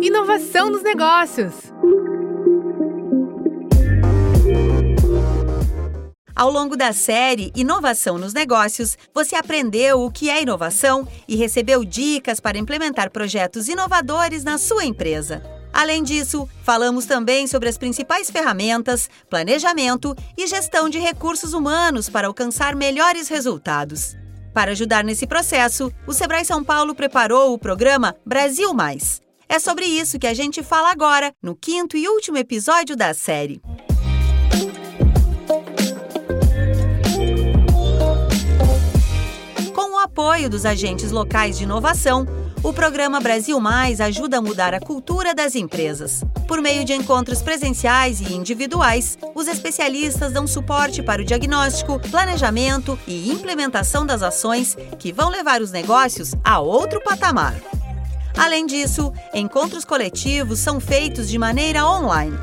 Inovação nos negócios. Ao longo da série Inovação nos Negócios, você aprendeu o que é inovação e recebeu dicas para implementar projetos inovadores na sua empresa. Além disso, falamos também sobre as principais ferramentas, planejamento e gestão de recursos humanos para alcançar melhores resultados. Para ajudar nesse processo, o Sebrae São Paulo preparou o programa Brasil Mais. É sobre isso que a gente fala agora, no quinto e último episódio da série. Apoio dos agentes locais de inovação, o programa Brasil Mais ajuda a mudar a cultura das empresas. Por meio de encontros presenciais e individuais, os especialistas dão suporte para o diagnóstico, planejamento e implementação das ações que vão levar os negócios a outro patamar. Além disso, encontros coletivos são feitos de maneira online.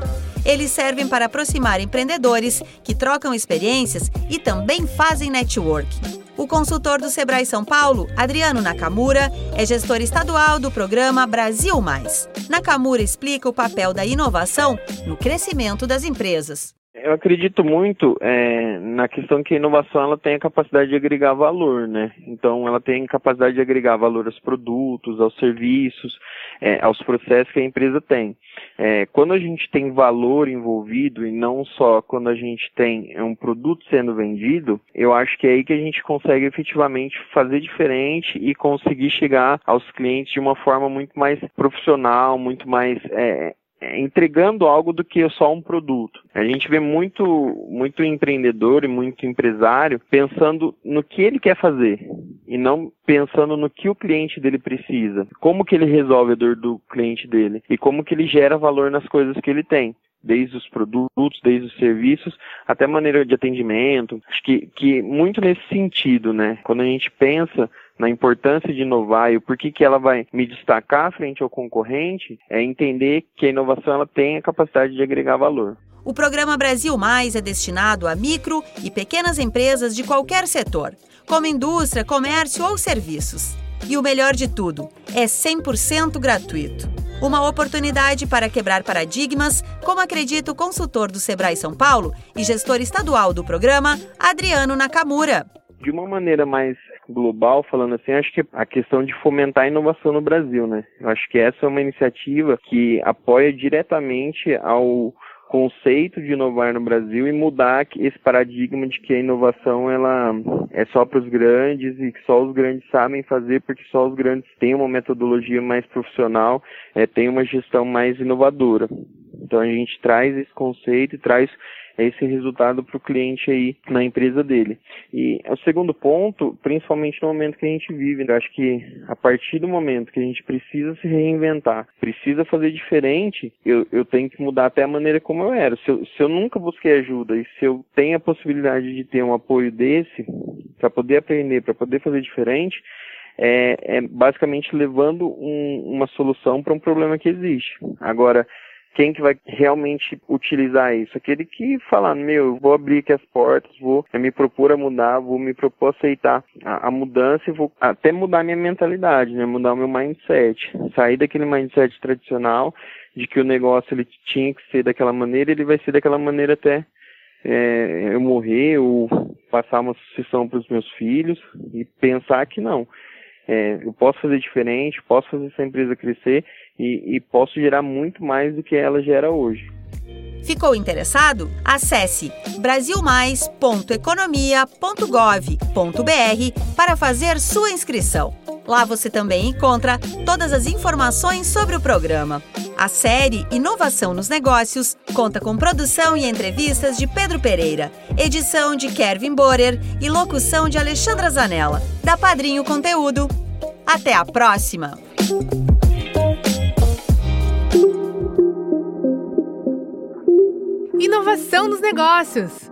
Eles servem para aproximar empreendedores que trocam experiências e também fazem networking. O consultor do Sebrae São Paulo, Adriano Nakamura, é gestor estadual do programa Brasil Mais. Nakamura explica o papel da inovação no crescimento das empresas. Eu acredito muito é, na questão que a inovação ela tem a capacidade de agregar valor, né? Então ela tem capacidade de agregar valor aos produtos, aos serviços, é, aos processos que a empresa tem. É, quando a gente tem valor envolvido e não só quando a gente tem um produto sendo vendido, eu acho que é aí que a gente consegue efetivamente fazer diferente e conseguir chegar aos clientes de uma forma muito mais profissional, muito mais é, entregando algo do que só um produto. A gente vê muito, muito empreendedor e muito empresário pensando no que ele quer fazer e não pensando no que o cliente dele precisa, como que ele resolve a dor do cliente dele e como que ele gera valor nas coisas que ele tem desde os produtos, desde os serviços, até maneira de atendimento. Acho que, que muito nesse sentido, né? Quando a gente pensa na importância de inovar e o porquê que ela vai me destacar frente ao concorrente, é entender que a inovação ela tem a capacidade de agregar valor. O programa Brasil Mais é destinado a micro e pequenas empresas de qualquer setor, como indústria, comércio ou serviços. E o melhor de tudo, é 100% gratuito. Uma oportunidade para quebrar paradigmas, como acredita o consultor do Sebrae São Paulo e gestor estadual do programa, Adriano Nakamura. De uma maneira mais global, falando assim, acho que a questão de fomentar a inovação no Brasil, né? Eu acho que essa é uma iniciativa que apoia diretamente ao conceito de inovar no Brasil e mudar esse paradigma de que a inovação ela é só para os grandes e que só os grandes sabem fazer porque só os grandes têm uma metodologia mais profissional, é, têm uma gestão mais inovadora. Então a gente traz esse conceito e traz esse resultado para o cliente aí na empresa dele. E o segundo ponto, principalmente no momento que a gente vive, eu acho que a partir do momento que a gente precisa se reinventar, precisa fazer diferente, eu, eu tenho que mudar até a maneira como eu era. Se eu, se eu nunca busquei ajuda e se eu tenho a possibilidade de ter um apoio desse, para poder aprender, para poder fazer diferente, é, é basicamente levando um, uma solução para um problema que existe. Agora, quem que vai realmente utilizar isso? Aquele que fala, meu, vou abrir aqui as portas, vou me propor a mudar, vou me propor aceitar a, a mudança e vou até mudar minha mentalidade, né? Mudar o meu mindset. Sair daquele mindset tradicional de que o negócio ele tinha que ser daquela maneira, ele vai ser daquela maneira até é, eu morrer ou passar uma sucessão para os meus filhos e pensar que não. É, eu posso fazer diferente, posso fazer essa empresa crescer e, e posso gerar muito mais do que ela gera hoje. Ficou interessado? Acesse brasilmais.economia.gov.br para fazer sua inscrição. Lá você também encontra todas as informações sobre o programa. A série Inovação nos Negócios conta com produção e entrevistas de Pedro Pereira, edição de Kevin Borer e locução de Alexandra Zanella, da Padrinho Conteúdo. Até a próxima! Inovação nos negócios.